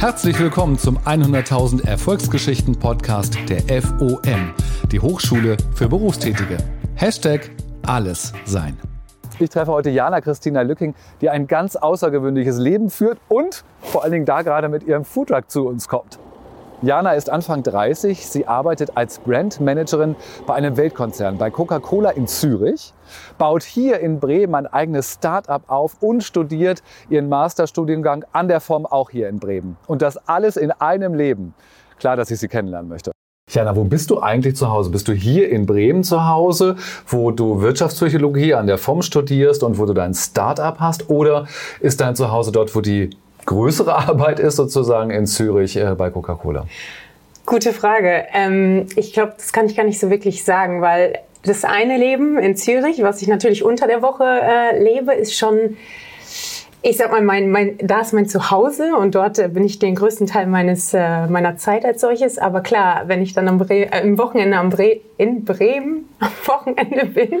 Herzlich willkommen zum 100.000 Erfolgsgeschichten Podcast der FOM, die Hochschule für Berufstätige. Hashtag alles sein. Ich treffe heute Jana Christina Lücking, die ein ganz außergewöhnliches Leben führt und vor allen Dingen da gerade mit ihrem Foodtruck zu uns kommt. Jana ist Anfang 30. Sie arbeitet als Brandmanagerin bei einem Weltkonzern, bei Coca-Cola in Zürich, baut hier in Bremen ein eigenes Start-up auf und studiert ihren Masterstudiengang an der Form auch hier in Bremen. Und das alles in einem Leben. Klar, dass ich sie kennenlernen möchte. Jana, wo bist du eigentlich zu Hause? Bist du hier in Bremen zu Hause, wo du Wirtschaftspsychologie an der FOM studierst und wo du dein Start-up hast? Oder ist dein Zuhause dort, wo die größere Arbeit ist, sozusagen in Zürich äh, bei Coca-Cola? Gute Frage. Ähm, ich glaube, das kann ich gar nicht so wirklich sagen, weil das eine Leben in Zürich, was ich natürlich unter der Woche äh, lebe, ist schon ich sag mal, mein, mein, da ist mein Zuhause und dort äh, bin ich den größten Teil meines, äh, meiner Zeit als solches. Aber klar, wenn ich dann am Bre äh, im Wochenende am Bre in Bremen am Wochenende bin,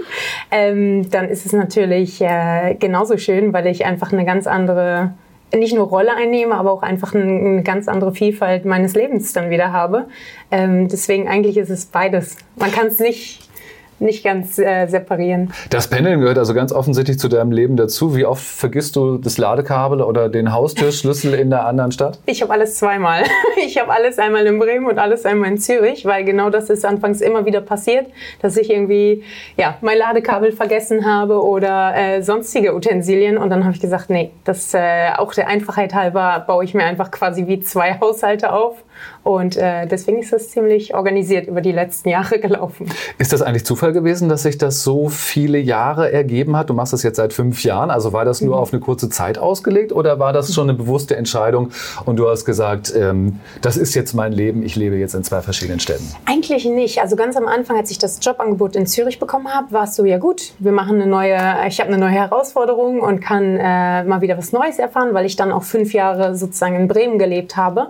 ähm, dann ist es natürlich äh, genauso schön, weil ich einfach eine ganz andere nicht nur Rolle einnehme, aber auch einfach eine ganz andere Vielfalt meines Lebens dann wieder habe. Ähm, deswegen eigentlich ist es beides. Man kann es nicht nicht ganz äh, separieren. Das Pendeln gehört also ganz offensichtlich zu deinem Leben dazu. Wie oft vergisst du das Ladekabel oder den Haustürschlüssel in der anderen Stadt? Ich habe alles zweimal. Ich habe alles einmal in Bremen und alles einmal in Zürich, weil genau das ist anfangs immer wieder passiert, dass ich irgendwie ja, mein Ladekabel vergessen habe oder äh, sonstige Utensilien. Und dann habe ich gesagt, nee, das äh, auch der Einfachheit halber baue ich mir einfach quasi wie zwei Haushalte auf und äh, deswegen ist das ziemlich organisiert über die letzten Jahre gelaufen. Ist das eigentlich Zufall gewesen, dass sich das so viele Jahre ergeben hat? Du machst das jetzt seit fünf Jahren. Also war das nur mhm. auf eine kurze Zeit ausgelegt oder war das schon eine bewusste Entscheidung und du hast gesagt, ähm, das ist jetzt mein Leben, ich lebe jetzt in zwei verschiedenen Städten? Eigentlich nicht. Also ganz am Anfang, als ich das Jobangebot in Zürich bekommen habe, war es so, ja gut, wir machen eine neue, ich habe eine neue Herausforderung und kann äh, mal wieder was Neues erfahren, weil ich dann auch fünf Jahre sozusagen in Bremen gelebt habe.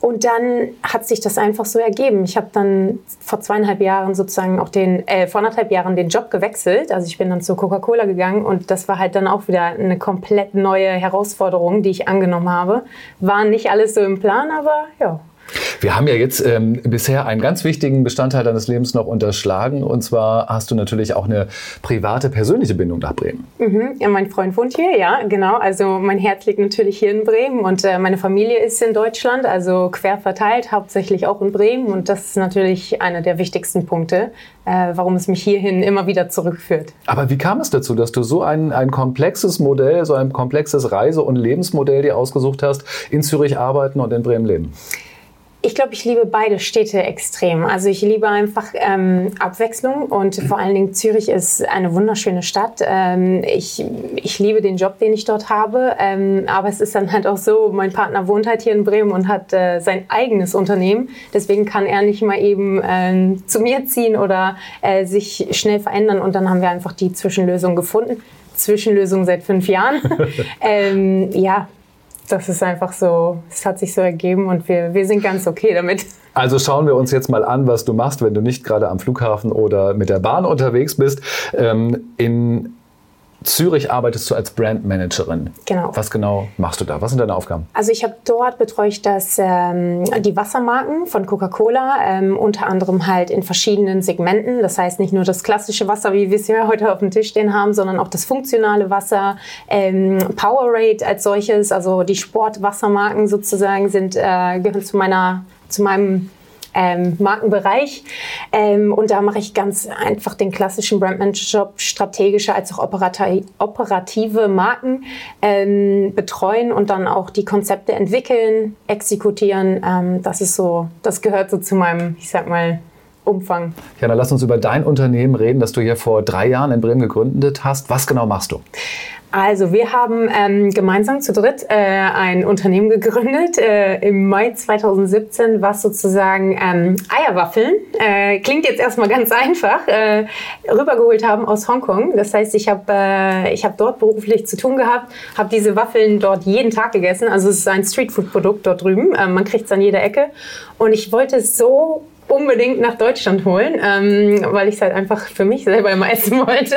Und dann hat sich das einfach so ergeben. Ich habe dann vor zweieinhalb Jahren sozusagen auch den, äh, vor anderthalb Jahren den Job gewechselt. Also ich bin dann zu Coca-Cola gegangen und das war halt dann auch wieder eine komplett neue Herausforderung, die ich angenommen habe. War nicht alles so im Plan, aber ja, wir haben ja jetzt ähm, bisher einen ganz wichtigen Bestandteil deines Lebens noch unterschlagen. Und zwar hast du natürlich auch eine private, persönliche Bindung nach Bremen. Mhm. Ja, mein Freund wohnt hier, ja, genau. Also mein Herz liegt natürlich hier in Bremen und äh, meine Familie ist in Deutschland, also quer verteilt, hauptsächlich auch in Bremen. Und das ist natürlich einer der wichtigsten Punkte, äh, warum es mich hierhin immer wieder zurückführt. Aber wie kam es dazu, dass du so ein, ein komplexes Modell, so ein komplexes Reise- und Lebensmodell dir ausgesucht hast, in Zürich arbeiten und in Bremen leben? Ich glaube, ich liebe beide Städte extrem. Also ich liebe einfach ähm, Abwechslung und vor allen Dingen Zürich ist eine wunderschöne Stadt. Ähm, ich, ich liebe den Job, den ich dort habe. Ähm, aber es ist dann halt auch so, mein Partner wohnt halt hier in Bremen und hat äh, sein eigenes Unternehmen. Deswegen kann er nicht mal eben ähm, zu mir ziehen oder äh, sich schnell verändern. Und dann haben wir einfach die Zwischenlösung gefunden. Zwischenlösung seit fünf Jahren. ähm, ja, das ist einfach so, es hat sich so ergeben und wir, wir sind ganz okay damit. Also schauen wir uns jetzt mal an, was du machst, wenn du nicht gerade am Flughafen oder mit der Bahn unterwegs bist. Ähm, in Zürich arbeitest du als Brandmanagerin. Genau. Was genau machst du da? Was sind deine Aufgaben? Also ich habe dort betreue ich das, ähm, die Wassermarken von Coca-Cola, ähm, unter anderem halt in verschiedenen Segmenten. Das heißt nicht nur das klassische Wasser, wie wir es hier heute auf dem Tisch stehen haben, sondern auch das funktionale Wasser, ähm, Powerade als solches, also die Sportwassermarken sozusagen sind äh, gehören zu meiner zu meinem ähm, Markenbereich. Ähm, und da mache ich ganz einfach den klassischen Brandmanager-Job, strategische als auch operative Marken ähm, betreuen und dann auch die Konzepte entwickeln, exekutieren. Ähm, das ist so, das gehört so zu meinem, ich sag mal, Umfang. Jana, lass uns über dein Unternehmen reden, das du hier vor drei Jahren in Bremen gegründet hast. Was genau machst du? Also wir haben ähm, gemeinsam zu dritt äh, ein Unternehmen gegründet äh, im Mai 2017, was sozusagen ähm, Eierwaffeln, äh, klingt jetzt erstmal ganz einfach, äh, rübergeholt haben aus Hongkong. Das heißt, ich habe äh, hab dort beruflich zu tun gehabt, habe diese Waffeln dort jeden Tag gegessen. Also es ist ein Streetfood-Produkt dort drüben. Äh, man kriegt es an jeder Ecke. Und ich wollte es so unbedingt nach Deutschland holen, ähm, weil ich es halt einfach für mich selber immer essen wollte.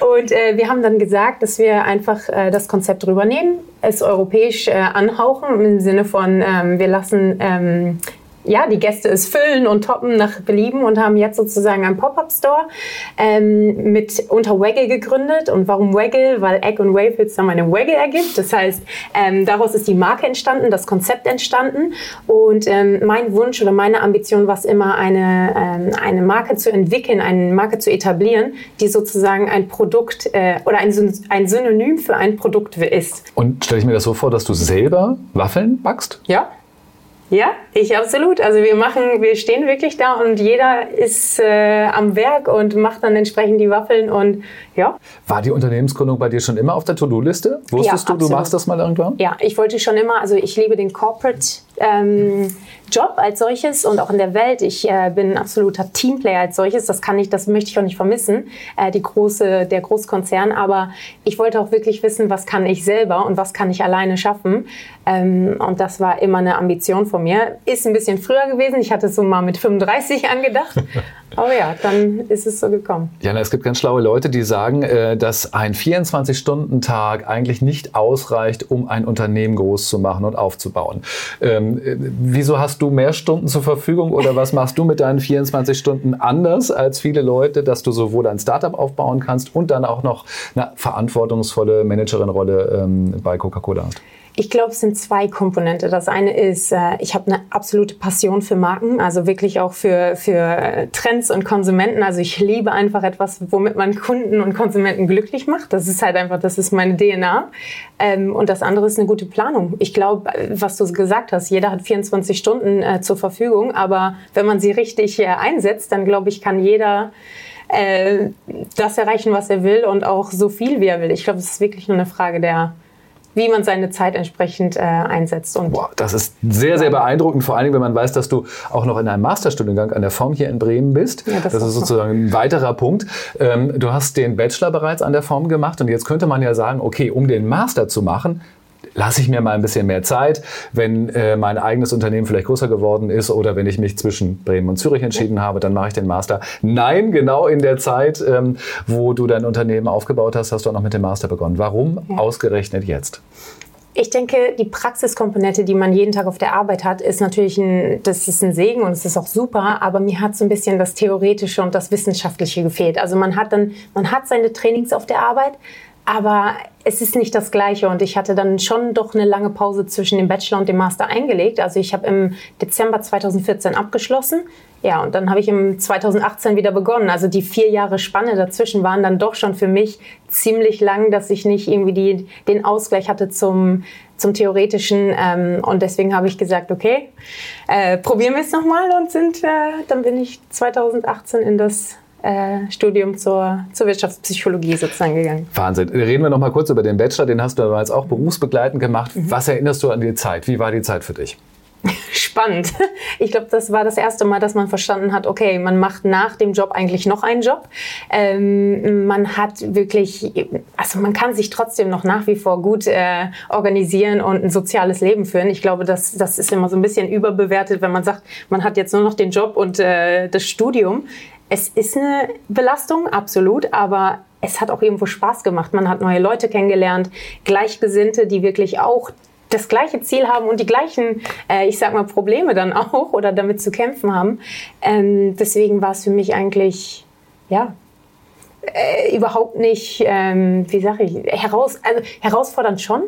Und äh, wir haben dann gesagt, dass wir einfach äh, das Konzept rübernehmen, es europäisch äh, anhauchen im Sinne von, ähm, wir lassen ähm, ja, die Gäste es füllen und toppen nach Belieben und haben jetzt sozusagen einen Pop-Up-Store ähm, mit unter Waggle gegründet. Und warum Waggle? Weil Egg und Wafels dann eine Waggle ergibt. Das heißt, ähm, daraus ist die Marke entstanden, das Konzept entstanden. Und ähm, mein Wunsch oder meine Ambition war es immer, eine, ähm, eine Marke zu entwickeln, eine Marke zu etablieren, die sozusagen ein Produkt äh, oder ein, ein Synonym für ein Produkt ist. Und stelle ich mir das so vor, dass du selber Waffeln backst? Ja. Ja, ich absolut. Also wir machen, wir stehen wirklich da und jeder ist äh, am Werk und macht dann entsprechend die Waffeln und ja. War die Unternehmensgründung bei dir schon immer auf der To-Do-Liste? Wusstest ja, du, du machst das mal irgendwann? Ja, ich wollte schon immer, also ich liebe den Corporate ähm, Job als solches und auch in der Welt. Ich äh, bin ein absoluter Teamplayer als solches. Das kann ich, das möchte ich auch nicht vermissen, äh, die große, der Großkonzern. Aber ich wollte auch wirklich wissen, was kann ich selber und was kann ich alleine schaffen. Ähm, und das war immer eine Ambition von mir. Ist ein bisschen früher gewesen. Ich hatte es so mal mit 35 angedacht. Aber ja, dann ist es so gekommen. Jana, es gibt ganz schlaue Leute, die sagen, äh, dass ein 24-Stunden-Tag eigentlich nicht ausreicht, um ein Unternehmen groß zu machen und aufzubauen. Ähm, äh, wieso hast du mehr Stunden zur Verfügung oder was machst du mit deinen 24 Stunden anders als viele Leute, dass du sowohl ein Startup aufbauen kannst und dann auch noch eine verantwortungsvolle Managerin-Rolle ähm, bei Coca-Cola hast? Ich glaube, es sind zwei Komponente. Das eine ist, äh, ich habe eine absolute Passion für Marken, also wirklich auch für, für Trends und Konsumenten. Also ich liebe einfach etwas, womit man Kunden und Konsumenten glücklich macht. Das ist halt einfach, das ist meine DNA. Ähm, und das andere ist eine gute Planung. Ich glaube, was du gesagt hast, jeder hat 24 Stunden äh, zur Verfügung, aber wenn man sie richtig äh, einsetzt, dann glaube ich, kann jeder das erreichen, was er will und auch so viel, wie er will. Ich glaube, es ist wirklich nur eine Frage der wie man seine Zeit entsprechend äh, einsetzt. Und Boah, das ist sehr, sehr beeindruckend, vor allem, wenn man weiß, dass du auch noch in einem Masterstudiengang an der Form hier in Bremen bist. Ja, das, das ist sozusagen ein weiterer Punkt. Ähm, du hast den Bachelor bereits an der Form gemacht und jetzt könnte man ja sagen, okay, um den Master zu machen, lasse ich mir mal ein bisschen mehr Zeit, wenn äh, mein eigenes Unternehmen vielleicht größer geworden ist oder wenn ich mich zwischen Bremen und Zürich entschieden habe, dann mache ich den Master. Nein, genau in der Zeit, ähm, wo du dein Unternehmen aufgebaut hast, hast du auch noch mit dem Master begonnen. Warum ja. ausgerechnet jetzt? Ich denke, die Praxiskomponente, die man jeden Tag auf der Arbeit hat, ist natürlich ein, das ist ein Segen und es ist auch super, aber mir hat so ein bisschen das Theoretische und das Wissenschaftliche gefehlt. Also man hat dann, man hat seine Trainings auf der Arbeit, aber es ist nicht das Gleiche und ich hatte dann schon doch eine lange Pause zwischen dem Bachelor und dem Master eingelegt. Also ich habe im Dezember 2014 abgeschlossen. Ja, und dann habe ich im 2018 wieder begonnen. Also die vier Jahre Spanne dazwischen waren dann doch schon für mich ziemlich lang, dass ich nicht irgendwie die, den Ausgleich hatte zum, zum Theoretischen. Ähm, und deswegen habe ich gesagt, okay, äh, probieren wir es nochmal und sind, äh, dann bin ich 2018 in das äh, Studium zur, zur Wirtschaftspsychologie sozusagen gegangen. Wahnsinn. Reden wir noch mal kurz über den Bachelor, den hast du damals auch berufsbegleitend gemacht. Mhm. Was erinnerst du an die Zeit? Wie war die Zeit für dich? Spannend. Ich glaube, das war das erste Mal, dass man verstanden hat, okay, man macht nach dem Job eigentlich noch einen Job. Ähm, man hat wirklich, also man kann sich trotzdem noch nach wie vor gut äh, organisieren und ein soziales Leben führen. Ich glaube, das, das ist immer so ein bisschen überbewertet, wenn man sagt, man hat jetzt nur noch den Job und äh, das Studium. Es ist eine Belastung, absolut, aber es hat auch irgendwo Spaß gemacht. Man hat neue Leute kennengelernt, Gleichgesinnte, die wirklich auch das gleiche Ziel haben und die gleichen, äh, ich sag mal, Probleme dann auch oder damit zu kämpfen haben. Ähm, deswegen war es für mich eigentlich, ja, äh, überhaupt nicht, ähm, wie sage ich, heraus, also herausfordernd schon,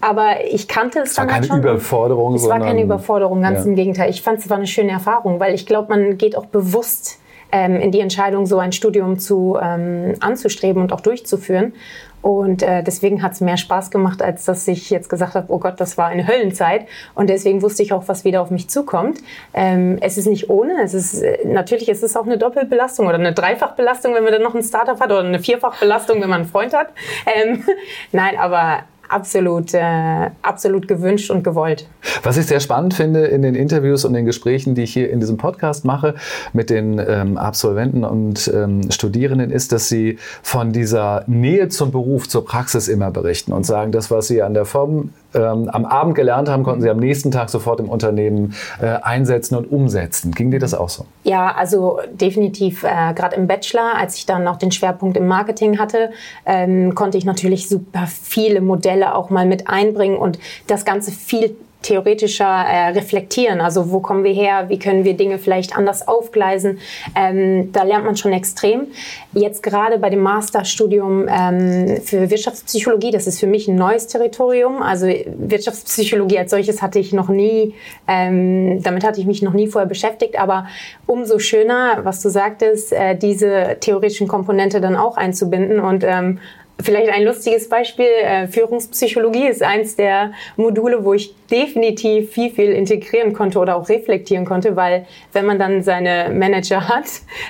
aber ich kannte es, es dann halt schon. Es war keine Überforderung. Es war keine Überforderung, ganz ja. im Gegenteil. Ich fand es war eine schöne Erfahrung, weil ich glaube, man geht auch bewusst ähm, in die Entscheidung, so ein Studium zu, ähm, anzustreben und auch durchzuführen. Und äh, deswegen hat es mehr Spaß gemacht, als dass ich jetzt gesagt habe, oh Gott, das war eine Höllenzeit. Und deswegen wusste ich auch, was wieder auf mich zukommt. Ähm, es ist nicht ohne. Es ist äh, natürlich ist es auch eine Doppelbelastung oder eine Dreifachbelastung, wenn man dann noch ein Startup hat, oder eine Vierfachbelastung, wenn man einen Freund hat. Ähm, nein, aber absolut, äh, absolut gewünscht und gewollt. Was ich sehr spannend finde in den Interviews und den Gesprächen, die ich hier in diesem Podcast mache mit den ähm, Absolventen und ähm, Studierenden, ist, dass sie von dieser Nähe zum Beruf, zur Praxis immer berichten und sagen, das, was sie an der Form ähm, am Abend gelernt haben, konnten Sie am nächsten Tag sofort im Unternehmen äh, einsetzen und umsetzen. Ging dir das auch so? Ja, also definitiv. Äh, Gerade im Bachelor, als ich dann noch den Schwerpunkt im Marketing hatte, ähm, konnte ich natürlich super viele Modelle auch mal mit einbringen und das Ganze viel theoretischer äh, reflektieren. Also wo kommen wir her? Wie können wir Dinge vielleicht anders aufgleisen? Ähm, da lernt man schon extrem. Jetzt gerade bei dem Masterstudium ähm, für Wirtschaftspsychologie, das ist für mich ein neues Territorium. Also Wirtschaftspsychologie als solches hatte ich noch nie, ähm, damit hatte ich mich noch nie vorher beschäftigt. Aber umso schöner, was du sagtest, äh, diese theoretischen Komponente dann auch einzubinden und ähm, Vielleicht ein lustiges Beispiel, äh, Führungspsychologie ist eins der Module, wo ich definitiv viel, viel integrieren konnte oder auch reflektieren konnte, weil wenn man dann seine Manager hat,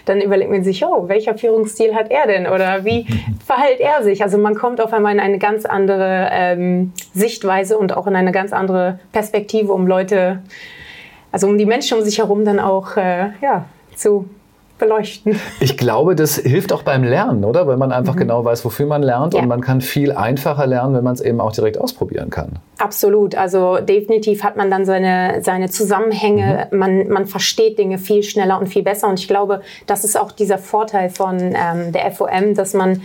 dann überlegt man sich, oh, welcher Führungsstil hat er denn oder wie verhält er sich? Also man kommt auf einmal in eine ganz andere ähm, Sichtweise und auch in eine ganz andere Perspektive, um Leute, also um die Menschen um sich herum dann auch äh, ja, zu beleuchten. Ich glaube, das hilft auch beim Lernen, oder? Weil man einfach mhm. genau weiß, wofür man lernt ja. und man kann viel einfacher lernen, wenn man es eben auch direkt ausprobieren kann. Absolut. Also definitiv hat man dann seine, seine Zusammenhänge, mhm. man, man versteht Dinge viel schneller und viel besser. Und ich glaube, das ist auch dieser Vorteil von ähm, der FOM, dass man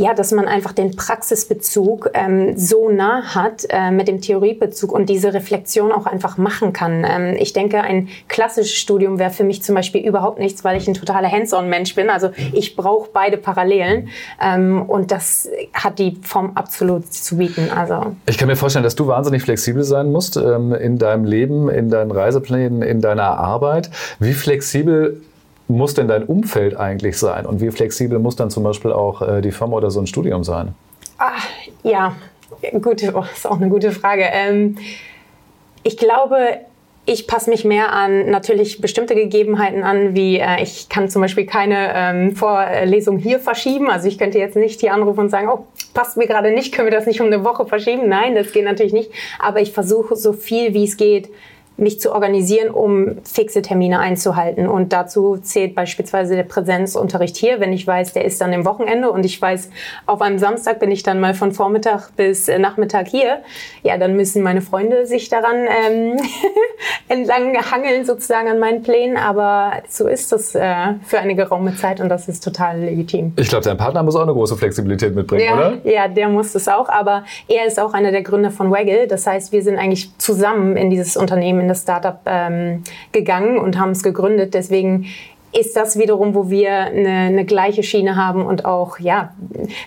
ja, dass man einfach den Praxisbezug ähm, so nah hat äh, mit dem Theoriebezug und diese Reflexion auch einfach machen kann. Ähm, ich denke, ein klassisches Studium wäre für mich zum Beispiel überhaupt nichts, weil ich ein totaler Hands-on-Mensch bin. Also ich brauche beide Parallelen ähm, und das hat die Form absolut zu bieten. Also ich kann mir vorstellen, dass du wahnsinnig flexibel sein musst ähm, in deinem Leben, in deinen Reiseplänen, in deiner Arbeit. Wie flexibel muss denn dein Umfeld eigentlich sein? Und wie flexibel muss dann zum Beispiel auch äh, die Firma oder so ein Studium sein? Ah, ja, gut, oh, ist auch eine gute Frage. Ähm, ich glaube, ich passe mich mehr an natürlich bestimmte Gegebenheiten an, wie äh, ich kann zum Beispiel keine ähm, Vorlesung hier verschieben. Also ich könnte jetzt nicht hier anrufen und sagen, oh, passt mir gerade nicht, können wir das nicht um eine Woche verschieben? Nein, das geht natürlich nicht. Aber ich versuche so viel wie es geht, mich zu organisieren, um fixe Termine einzuhalten. Und dazu zählt beispielsweise der Präsenzunterricht hier, wenn ich weiß, der ist dann im Wochenende und ich weiß, auf einem Samstag bin ich dann mal von Vormittag bis äh, Nachmittag hier. Ja, dann müssen meine Freunde sich daran ähm, entlang hangeln, sozusagen an meinen Plänen. Aber so ist das äh, für eine geraume Zeit und das ist total legitim. Ich glaube, dein Partner muss auch eine große Flexibilität mitbringen, ja, oder? Ja, der muss das auch. Aber er ist auch einer der Gründer von Waggle. Das heißt, wir sind eigentlich zusammen in dieses Unternehmen das Startup ähm, gegangen und haben es gegründet. Deswegen ist das wiederum, wo wir eine, eine, gleiche Schiene haben und auch, ja,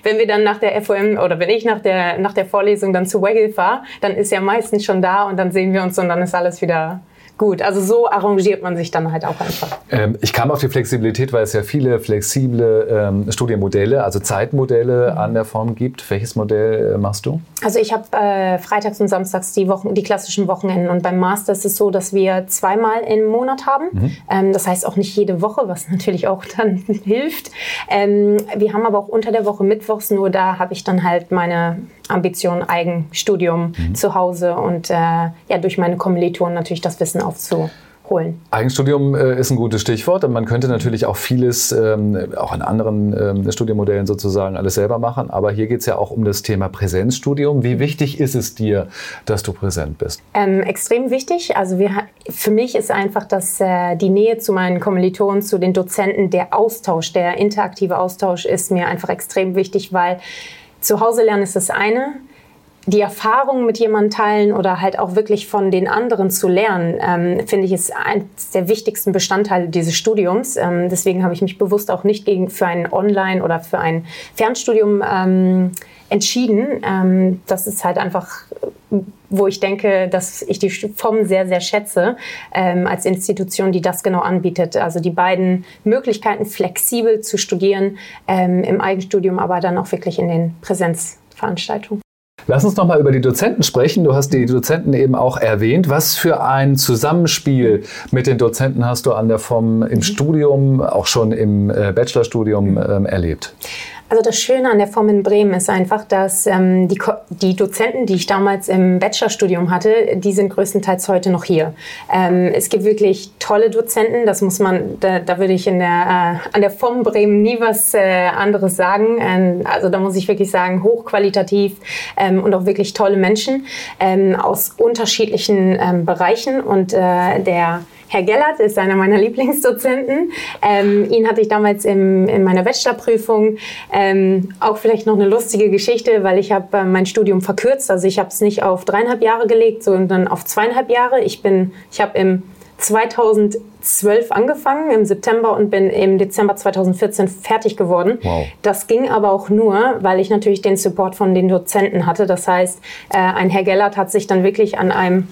wenn wir dann nach der FOM oder wenn ich nach der, nach der Vorlesung dann zu Waggle fahre, dann ist er meistens schon da und dann sehen wir uns und dann ist alles wieder gut. Also so arrangiert man sich dann halt auch einfach. Ähm, ich kam auf die Flexibilität, weil es ja viele flexible ähm, Studienmodelle, also Zeitmodelle mhm. an der Form gibt. Welches Modell äh, machst du? Also ich habe äh, freitags und samstags die, Wochen, die klassischen Wochenenden und beim Master ist es so, dass wir zweimal im Monat haben. Mhm. Ähm, das heißt auch nicht jede Woche, was natürlich auch dann hilft. Ähm, wir haben aber auch unter der Woche Mittwochs, nur da habe ich dann halt meine Ambition, Eigenstudium mhm. zu Hause und äh, ja, durch meine Kommilitonen natürlich das Wissen aufzuholen. Eigenstudium äh, ist ein gutes Stichwort. Man könnte natürlich auch vieles, ähm, auch in anderen ähm, Studienmodellen sozusagen, alles selber machen. Aber hier geht es ja auch um das Thema Präsenzstudium. Wie wichtig ist es dir, dass du präsent bist? Ähm, extrem wichtig. Also wir, für mich ist einfach, dass äh, die Nähe zu meinen Kommilitonen, zu den Dozenten, der Austausch, der interaktive Austausch ist mir einfach extrem wichtig, weil zu Hause lernen ist das eine. Die Erfahrung mit jemandem teilen oder halt auch wirklich von den anderen zu lernen, ähm, finde ich, ist eines der wichtigsten Bestandteile dieses Studiums. Ähm, deswegen habe ich mich bewusst auch nicht gegen, für ein Online- oder für ein Fernstudium ähm, entschieden. Ähm, das ist halt einfach, wo ich denke, dass ich die FOM sehr, sehr schätze ähm, als Institution, die das genau anbietet. Also die beiden Möglichkeiten, flexibel zu studieren ähm, im Eigenstudium, aber dann auch wirklich in den Präsenzveranstaltungen. Lass uns noch mal über die Dozenten sprechen. Du hast die Dozenten eben auch erwähnt. Was für ein Zusammenspiel mit den Dozenten hast du an der FOM im mhm. Studium, auch schon im äh, Bachelorstudium ähm, erlebt? Also das Schöne an der Form in Bremen ist einfach, dass ähm, die, die Dozenten, die ich damals im Bachelorstudium hatte, die sind größtenteils heute noch hier. Ähm, es gibt wirklich tolle Dozenten, das muss man, da, da würde ich in der, äh, an der Form Bremen nie was äh, anderes sagen. Ähm, also da muss ich wirklich sagen, hochqualitativ ähm, und auch wirklich tolle Menschen ähm, aus unterschiedlichen ähm, Bereichen und äh, der Herr Gellert ist einer meiner Lieblingsdozenten. Ähm, ihn hatte ich damals im, in meiner Bachelorprüfung. Ähm, auch vielleicht noch eine lustige Geschichte, weil ich habe äh, mein Studium verkürzt. Also ich habe es nicht auf dreieinhalb Jahre gelegt, sondern auf zweieinhalb Jahre. Ich bin, ich habe im 2012 angefangen im September und bin im Dezember 2014 fertig geworden. Wow. Das ging aber auch nur, weil ich natürlich den Support von den Dozenten hatte. Das heißt, äh, ein Herr Gellert hat sich dann wirklich an einem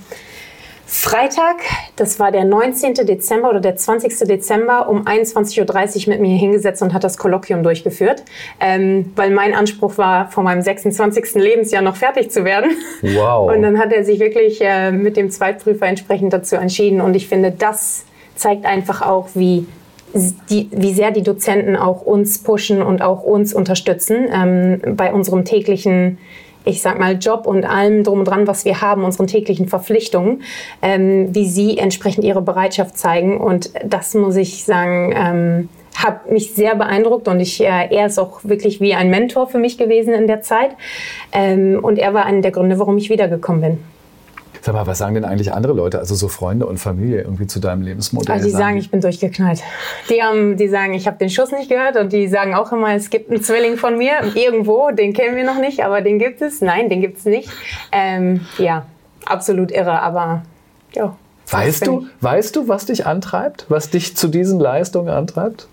Freitag, das war der 19. Dezember oder der 20. Dezember um 21.30 Uhr mit mir hingesetzt und hat das Kolloquium durchgeführt, ähm, weil mein Anspruch war, vor meinem 26. Lebensjahr noch fertig zu werden. Wow. Und dann hat er sich wirklich äh, mit dem Zweitprüfer entsprechend dazu entschieden und ich finde, das zeigt einfach auch, wie die, wie sehr die Dozenten auch uns pushen und auch uns unterstützen ähm, bei unserem täglichen ich sag mal, Job und allem drum und dran, was wir haben, unseren täglichen Verpflichtungen, ähm, wie sie entsprechend ihre Bereitschaft zeigen. Und das muss ich sagen, ähm, hat mich sehr beeindruckt und ich, äh, er ist auch wirklich wie ein Mentor für mich gewesen in der Zeit. Ähm, und er war einer der Gründe, warum ich wiedergekommen bin. Sag mal, was sagen denn eigentlich andere Leute, also so Freunde und Familie irgendwie zu deinem Lebensmodell? Also die sagen, ich bin durchgeknallt. Die, haben, die sagen, ich habe den Schuss nicht gehört und die sagen auch immer, es gibt einen Zwilling von mir irgendwo, den kennen wir noch nicht, aber den gibt es. Nein, den gibt es nicht. Ähm, ja, absolut irre, aber ja. Weißt du, weißt du, was dich antreibt, was dich zu diesen Leistungen antreibt?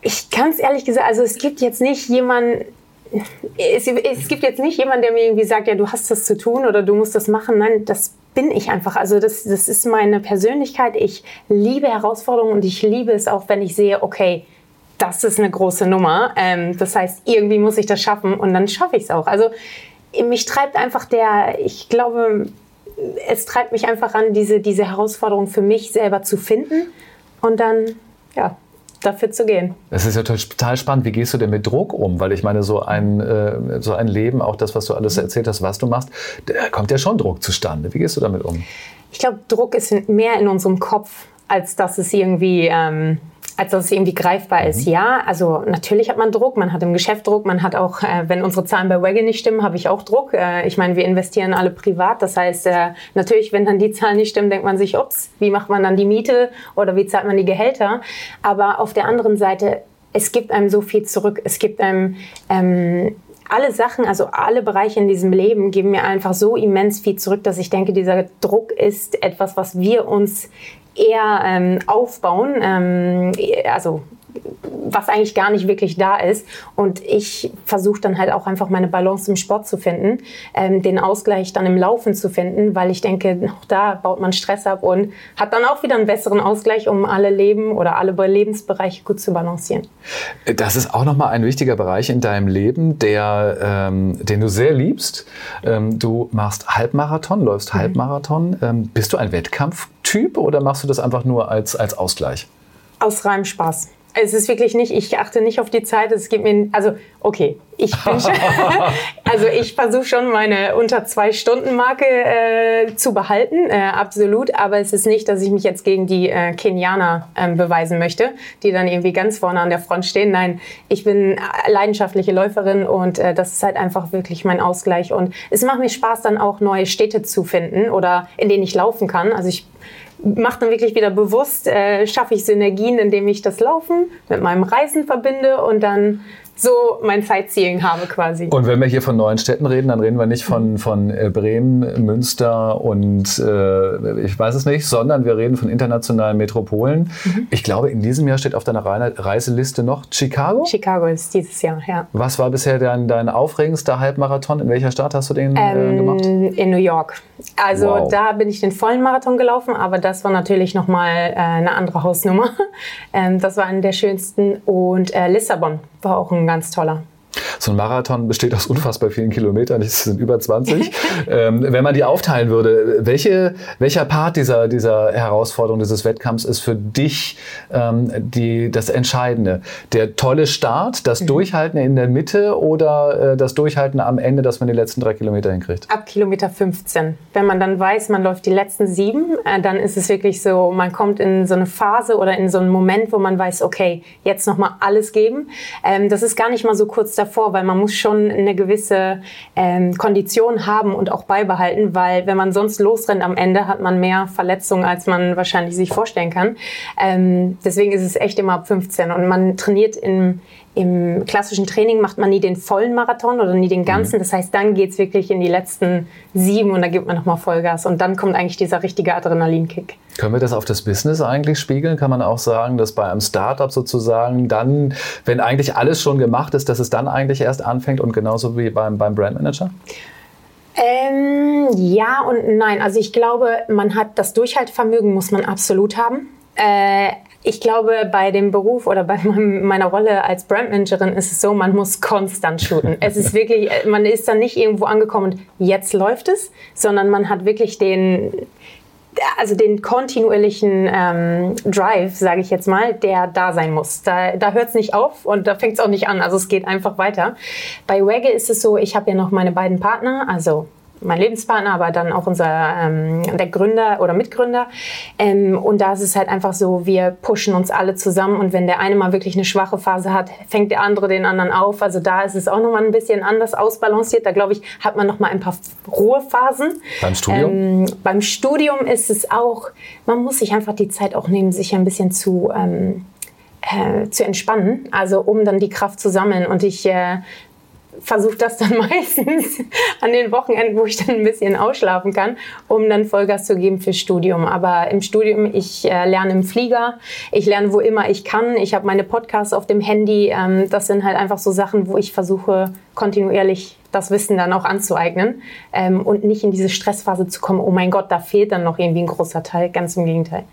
Ich kann es ehrlich gesagt, also es gibt jetzt nicht jemanden, es, es, gibt jetzt nicht jemanden, der mir irgendwie sagt, ja, du hast das zu tun oder du musst das machen. Nein, das bin ich einfach. Also das, das ist meine Persönlichkeit. Ich liebe Herausforderungen und ich liebe es auch, wenn ich sehe, okay, das ist eine große Nummer. Ähm, das heißt, irgendwie muss ich das schaffen und dann schaffe ich es auch. Also mich treibt einfach der, ich glaube, es treibt mich einfach an, diese, diese Herausforderung für mich selber zu finden und dann, ja, dafür zu gehen. Das ist ja total spannend. Wie gehst du denn mit Druck um? Weil ich meine, so ein, äh, so ein Leben, auch das, was du alles erzählt hast, was du machst, da kommt ja schon Druck zustande. Wie gehst du damit um? Ich glaube, Druck ist mehr in unserem Kopf, als dass es irgendwie ähm, als dass es irgendwie greifbar mhm. ist. Ja, also natürlich hat man Druck, man hat im Geschäft Druck, man hat auch, äh, wenn unsere Zahlen bei Wagon nicht stimmen, habe ich auch Druck. Äh, ich meine, wir investieren alle privat, das heißt, äh, natürlich, wenn dann die Zahlen nicht stimmen, denkt man sich, ups, wie macht man dann die Miete oder wie zahlt man die Gehälter? Aber auf der anderen Seite, es gibt einem so viel zurück. Es gibt einem ähm, alle Sachen, also alle Bereiche in diesem Leben geben mir einfach so immens viel zurück, dass ich denke, dieser Druck ist etwas, was wir uns eher ähm, aufbauen. Ähm, also was eigentlich gar nicht wirklich da ist. Und ich versuche dann halt auch einfach meine Balance im Sport zu finden, ähm, den Ausgleich dann im Laufen zu finden, weil ich denke, auch da baut man Stress ab und hat dann auch wieder einen besseren Ausgleich, um alle Leben oder alle Lebensbereiche gut zu balancieren. Das ist auch nochmal ein wichtiger Bereich in deinem Leben, der, ähm, den du sehr liebst. Ähm, du machst Halbmarathon, läufst mhm. Halbmarathon. Ähm, bist du ein Wettkampftyp oder machst du das einfach nur als, als Ausgleich? Aus reinem Spaß. Es ist wirklich nicht, ich achte nicht auf die Zeit. Es gibt mir, also okay, ich bin schon, also ich versuche schon meine unter zwei Stunden Marke äh, zu behalten, äh, absolut. Aber es ist nicht, dass ich mich jetzt gegen die äh, Kenianer ähm, beweisen möchte, die dann irgendwie ganz vorne an der Front stehen. Nein, ich bin leidenschaftliche Läuferin und äh, das ist halt einfach wirklich mein Ausgleich. Und es macht mir Spaß, dann auch neue Städte zu finden oder in denen ich laufen kann. Also ich mache dann wirklich wieder bewusst, äh, schaffe ich Synergien, indem ich das Laufen mit meinem Reisen verbinde und dann so mein Sightseeing habe quasi. Und wenn wir hier von neuen Städten reden, dann reden wir nicht von, von äh, Bremen, Münster und äh, ich weiß es nicht, sondern wir reden von internationalen Metropolen. Mhm. Ich glaube, in diesem Jahr steht auf deiner Reiseliste noch Chicago. Chicago ist dieses Jahr, ja. Was war bisher dein, dein aufregendster Halbmarathon? In welcher Stadt hast du den äh, ähm, gemacht? In New York. Also wow. da bin ich den vollen Marathon gelaufen, aber das war natürlich nochmal äh, eine andere Hausnummer. Ähm, das war einer der schönsten. Und äh, Lissabon war auch ein ganz toller. So ein Marathon besteht aus unfassbar vielen Kilometern, es sind über 20. ähm, wenn man die aufteilen würde, welche, welcher Part dieser, dieser Herausforderung, dieses Wettkampfs ist für dich ähm, die, das Entscheidende? Der tolle Start, das mhm. Durchhalten in der Mitte oder äh, das Durchhalten am Ende, dass man die letzten drei Kilometer hinkriegt? Ab Kilometer 15. Wenn man dann weiß, man läuft die letzten sieben, äh, dann ist es wirklich so, man kommt in so eine Phase oder in so einen Moment, wo man weiß, okay, jetzt nochmal alles geben. Ähm, das ist gar nicht mal so kurz davor, weil man muss schon eine gewisse ähm, Kondition haben und auch beibehalten, weil wenn man sonst losrennt am Ende, hat man mehr Verletzungen, als man wahrscheinlich sich vorstellen kann. Ähm, deswegen ist es echt immer ab 15 und man trainiert in, im klassischen Training macht man nie den vollen Marathon oder nie den ganzen. Mhm. Das heißt, dann geht es wirklich in die letzten sieben und da gibt man nochmal Vollgas. Und dann kommt eigentlich dieser richtige Adrenalinkick. Können wir das auf das Business eigentlich spiegeln? Kann man auch sagen, dass bei einem Startup sozusagen dann, wenn eigentlich alles schon gemacht ist, dass es dann eigentlich erst anfängt und genauso wie beim, beim Brandmanager? Ähm, ja und nein. Also ich glaube, man hat das Durchhaltevermögen muss man absolut haben. Äh, ich glaube, bei dem Beruf oder bei meiner Rolle als Brandmanagerin ist es so, man muss konstant shooten. Es ist wirklich, man ist dann nicht irgendwo angekommen und jetzt läuft es, sondern man hat wirklich den, also den kontinuierlichen ähm, Drive, sage ich jetzt mal, der da sein muss. Da, da hört es nicht auf und da fängt es auch nicht an. Also es geht einfach weiter. Bei Waggle ist es so, ich habe ja noch meine beiden Partner, also mein Lebenspartner, aber dann auch unser ähm, der Gründer oder Mitgründer. Ähm, und da ist es halt einfach so, wir pushen uns alle zusammen und wenn der eine mal wirklich eine schwache Phase hat, fängt der andere den anderen auf. Also da ist es auch nochmal ein bisschen anders ausbalanciert. Da glaube ich, hat man nochmal ein paar Ruhephasen. Beim Studium? Ähm, beim Studium ist es auch, man muss sich einfach die Zeit auch nehmen, sich ein bisschen zu ähm, äh, zu entspannen, also um dann die Kraft zu sammeln. Und ich äh, versuche das dann meistens an den Wochenenden, wo ich dann ein bisschen ausschlafen kann, um dann Vollgas zu geben fürs Studium. Aber im Studium, ich äh, lerne im Flieger, ich lerne wo immer ich kann, ich habe meine Podcasts auf dem Handy. Ähm, das sind halt einfach so Sachen, wo ich versuche kontinuierlich das Wissen dann auch anzueignen ähm, und nicht in diese Stressphase zu kommen, oh mein Gott, da fehlt dann noch irgendwie ein großer Teil. Ganz im Gegenteil.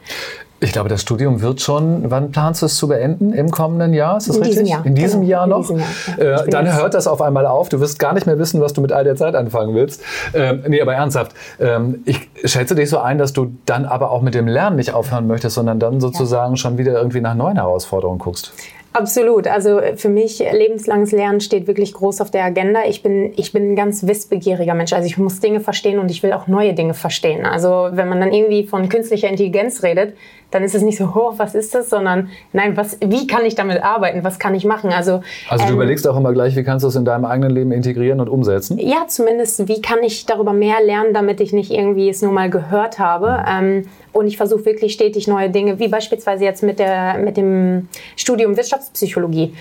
Ich glaube, das Studium wird schon, wann planst du es zu beenden? Im kommenden Jahr? Ist das in richtig? Diesem Jahr. In diesem genau. Jahr noch? Jahr, ja. äh, dann hört das auf einmal auf. Du wirst gar nicht mehr wissen, was du mit all der Zeit anfangen willst. Ähm, nee, aber ernsthaft. Ähm, ich schätze dich so ein, dass du dann aber auch mit dem Lernen nicht aufhören möchtest, sondern dann sozusagen ja. schon wieder irgendwie nach neuen Herausforderungen guckst. Absolut. Also für mich lebenslanges Lernen steht wirklich groß auf der Agenda. Ich bin, ich bin ein ganz wissbegieriger Mensch. Also ich muss Dinge verstehen und ich will auch neue Dinge verstehen. Also wenn man dann irgendwie von künstlicher Intelligenz redet, dann ist es nicht so, oh, was ist das, sondern nein, was, wie kann ich damit arbeiten? Was kann ich machen? Also, also du ähm, überlegst auch immer gleich, wie kannst du es in deinem eigenen Leben integrieren und umsetzen? Ja, zumindest, wie kann ich darüber mehr lernen, damit ich nicht irgendwie es nur mal gehört habe. Ähm, und ich versuche wirklich stetig neue Dinge, wie beispielsweise jetzt mit, der, mit dem Studium Wirtschaftspsychologie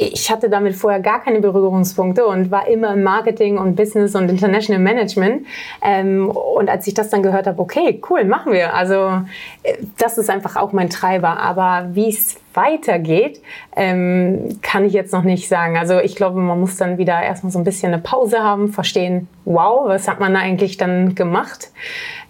ich hatte damit vorher gar keine Berührungspunkte und war immer im Marketing und Business und International Management. Ähm, und als ich das dann gehört habe, okay, cool, machen wir. Also äh, das ist einfach auch mein Treiber. Aber wie es weitergeht, ähm, kann ich jetzt noch nicht sagen. Also ich glaube, man muss dann wieder erstmal so ein bisschen eine Pause haben, verstehen, wow, was hat man da eigentlich dann gemacht?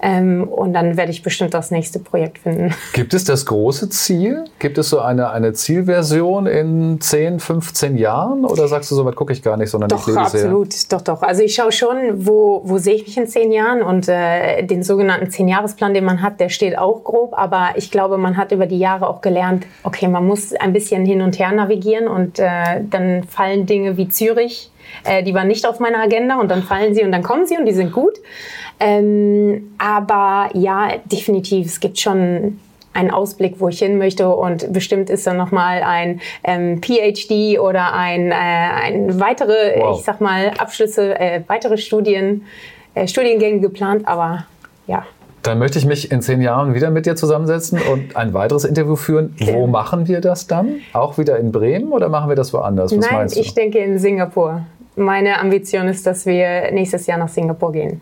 Ähm, und dann werde ich bestimmt das nächste Projekt finden. Gibt es das große Ziel? Gibt es so eine, eine Zielversion in 10, 15 Jahren? Oder sagst du, so weit gucke ich gar nicht, sondern doch, ich lebe absolut. Sehr? Doch, doch. Also ich schaue schon, wo, wo sehe ich mich in 10 Jahren? Und äh, den sogenannten 10-Jahres-Plan, den man hat, der steht auch grob. Aber ich glaube, man hat über die Jahre auch gelernt, okay, man muss ein bisschen hin und her navigieren und äh, dann fallen Dinge wie Zürich äh, die waren nicht auf meiner Agenda und dann fallen sie und dann kommen sie und die sind gut. Ähm, aber ja, definitiv, es gibt schon einen Ausblick, wo ich hin möchte und bestimmt ist dann nochmal ein ähm, PhD oder ein, äh, ein weitere, wow. ich sag mal, Abschlüsse, äh, weitere Studien, äh, Studiengänge geplant, aber ja. Dann möchte ich mich in zehn Jahren wieder mit dir zusammensetzen und ein weiteres Interview führen. Wo machen wir das dann? Auch wieder in Bremen oder machen wir das woanders? Was Nein, ich denke in Singapur. Meine Ambition ist, dass wir nächstes Jahr nach Singapur gehen.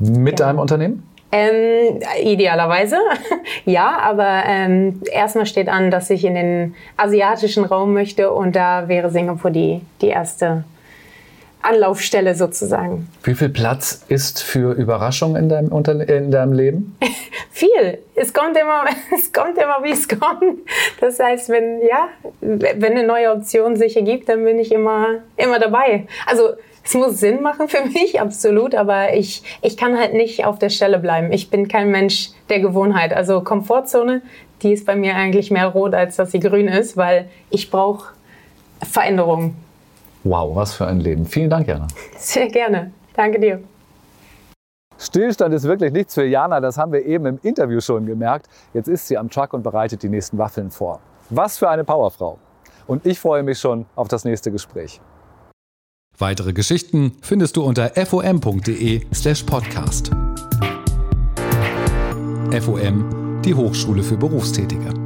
Mit ja. deinem Unternehmen? Ähm, idealerweise, ja, aber ähm, erstmal steht an, dass ich in den asiatischen Raum möchte und da wäre Singapur die, die erste Anlaufstelle sozusagen. Wie viel Platz ist für Überraschungen in deinem, Unter in deinem Leben? Viel. Es kommt immer, es kommt immer, wie es kommt. Das heißt, wenn, ja, wenn eine neue Option sich ergibt, dann bin ich immer, immer dabei. Also, es muss Sinn machen für mich, absolut, aber ich, ich kann halt nicht auf der Stelle bleiben. Ich bin kein Mensch der Gewohnheit. Also Komfortzone, die ist bei mir eigentlich mehr rot, als dass sie grün ist, weil ich brauche Veränderungen. Wow, was für ein Leben. Vielen Dank, Jana. Sehr gerne. Danke dir. Stillstand ist wirklich nichts für Jana, das haben wir eben im Interview schon gemerkt. Jetzt ist sie am Truck und bereitet die nächsten Waffeln vor. Was für eine Powerfrau. Und ich freue mich schon auf das nächste Gespräch. Weitere Geschichten findest du unter fom.de/slash podcast. FOM, die Hochschule für Berufstätige.